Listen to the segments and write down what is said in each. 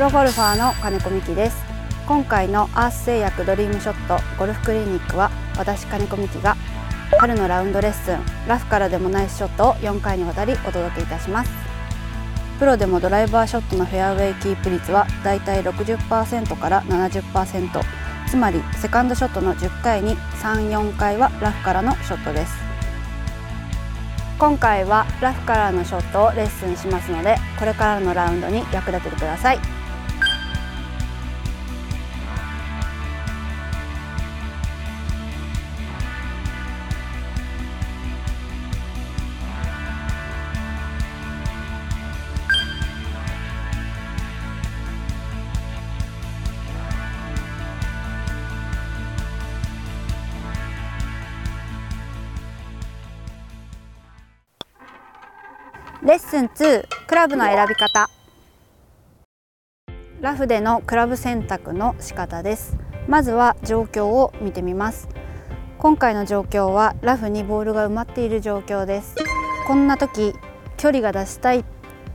プロゴルファーの金子美希です。今回のアース製薬ドリームショットゴルフクリニックは私金子美希が春のラウンドレッスンラフからでもナイスショットを4回にわたりお届けいたします。プロでもドライバーショットのフェアウェイキープ率はだいたい60%から70%つまりセカンドショットの10回に3、4回はラフからのショットです。今回はラフからのショットをレッスンしますのでこれからのラウンドに役立ててください。レッスン2クラブの選び方。ラフでのクラブ選択の仕方です。まずは状況を見てみます。今回の状況はラフにボールが埋まっている状況です。こんな時距離が出したい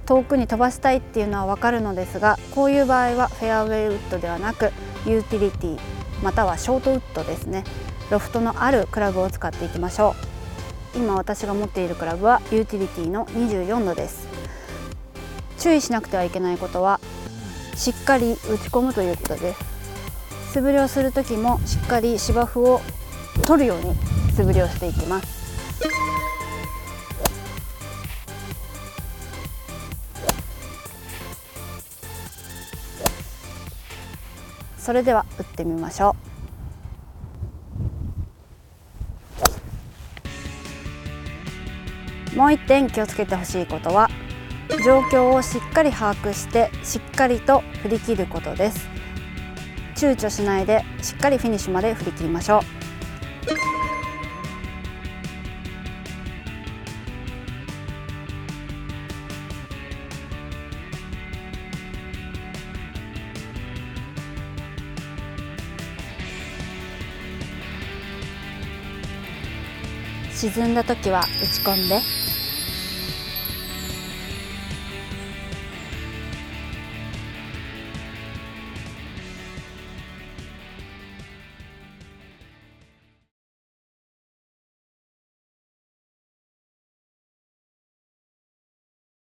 遠くに飛ばしたいっていうのはわかるのですがこういう場合はフェアウェイウッドではなくユーティリティまたはショートウッドですね。ロフトのあるクラブを使っていきましょう。今私が持っているクラブはユーティリティの24度です。注意しなくてはいけないことはしっかり打ち込むということです素振りをする時もしっかり芝生を取るように素振りをしていきます。それでは打ってみましょう。もう一点気をつけてほしいことは状況をしっかり把握してしっかりと振り切ることです。躊躇しないでしっかりフィニッシュまで振り切りましょう。沈んだ時は打ち込んで。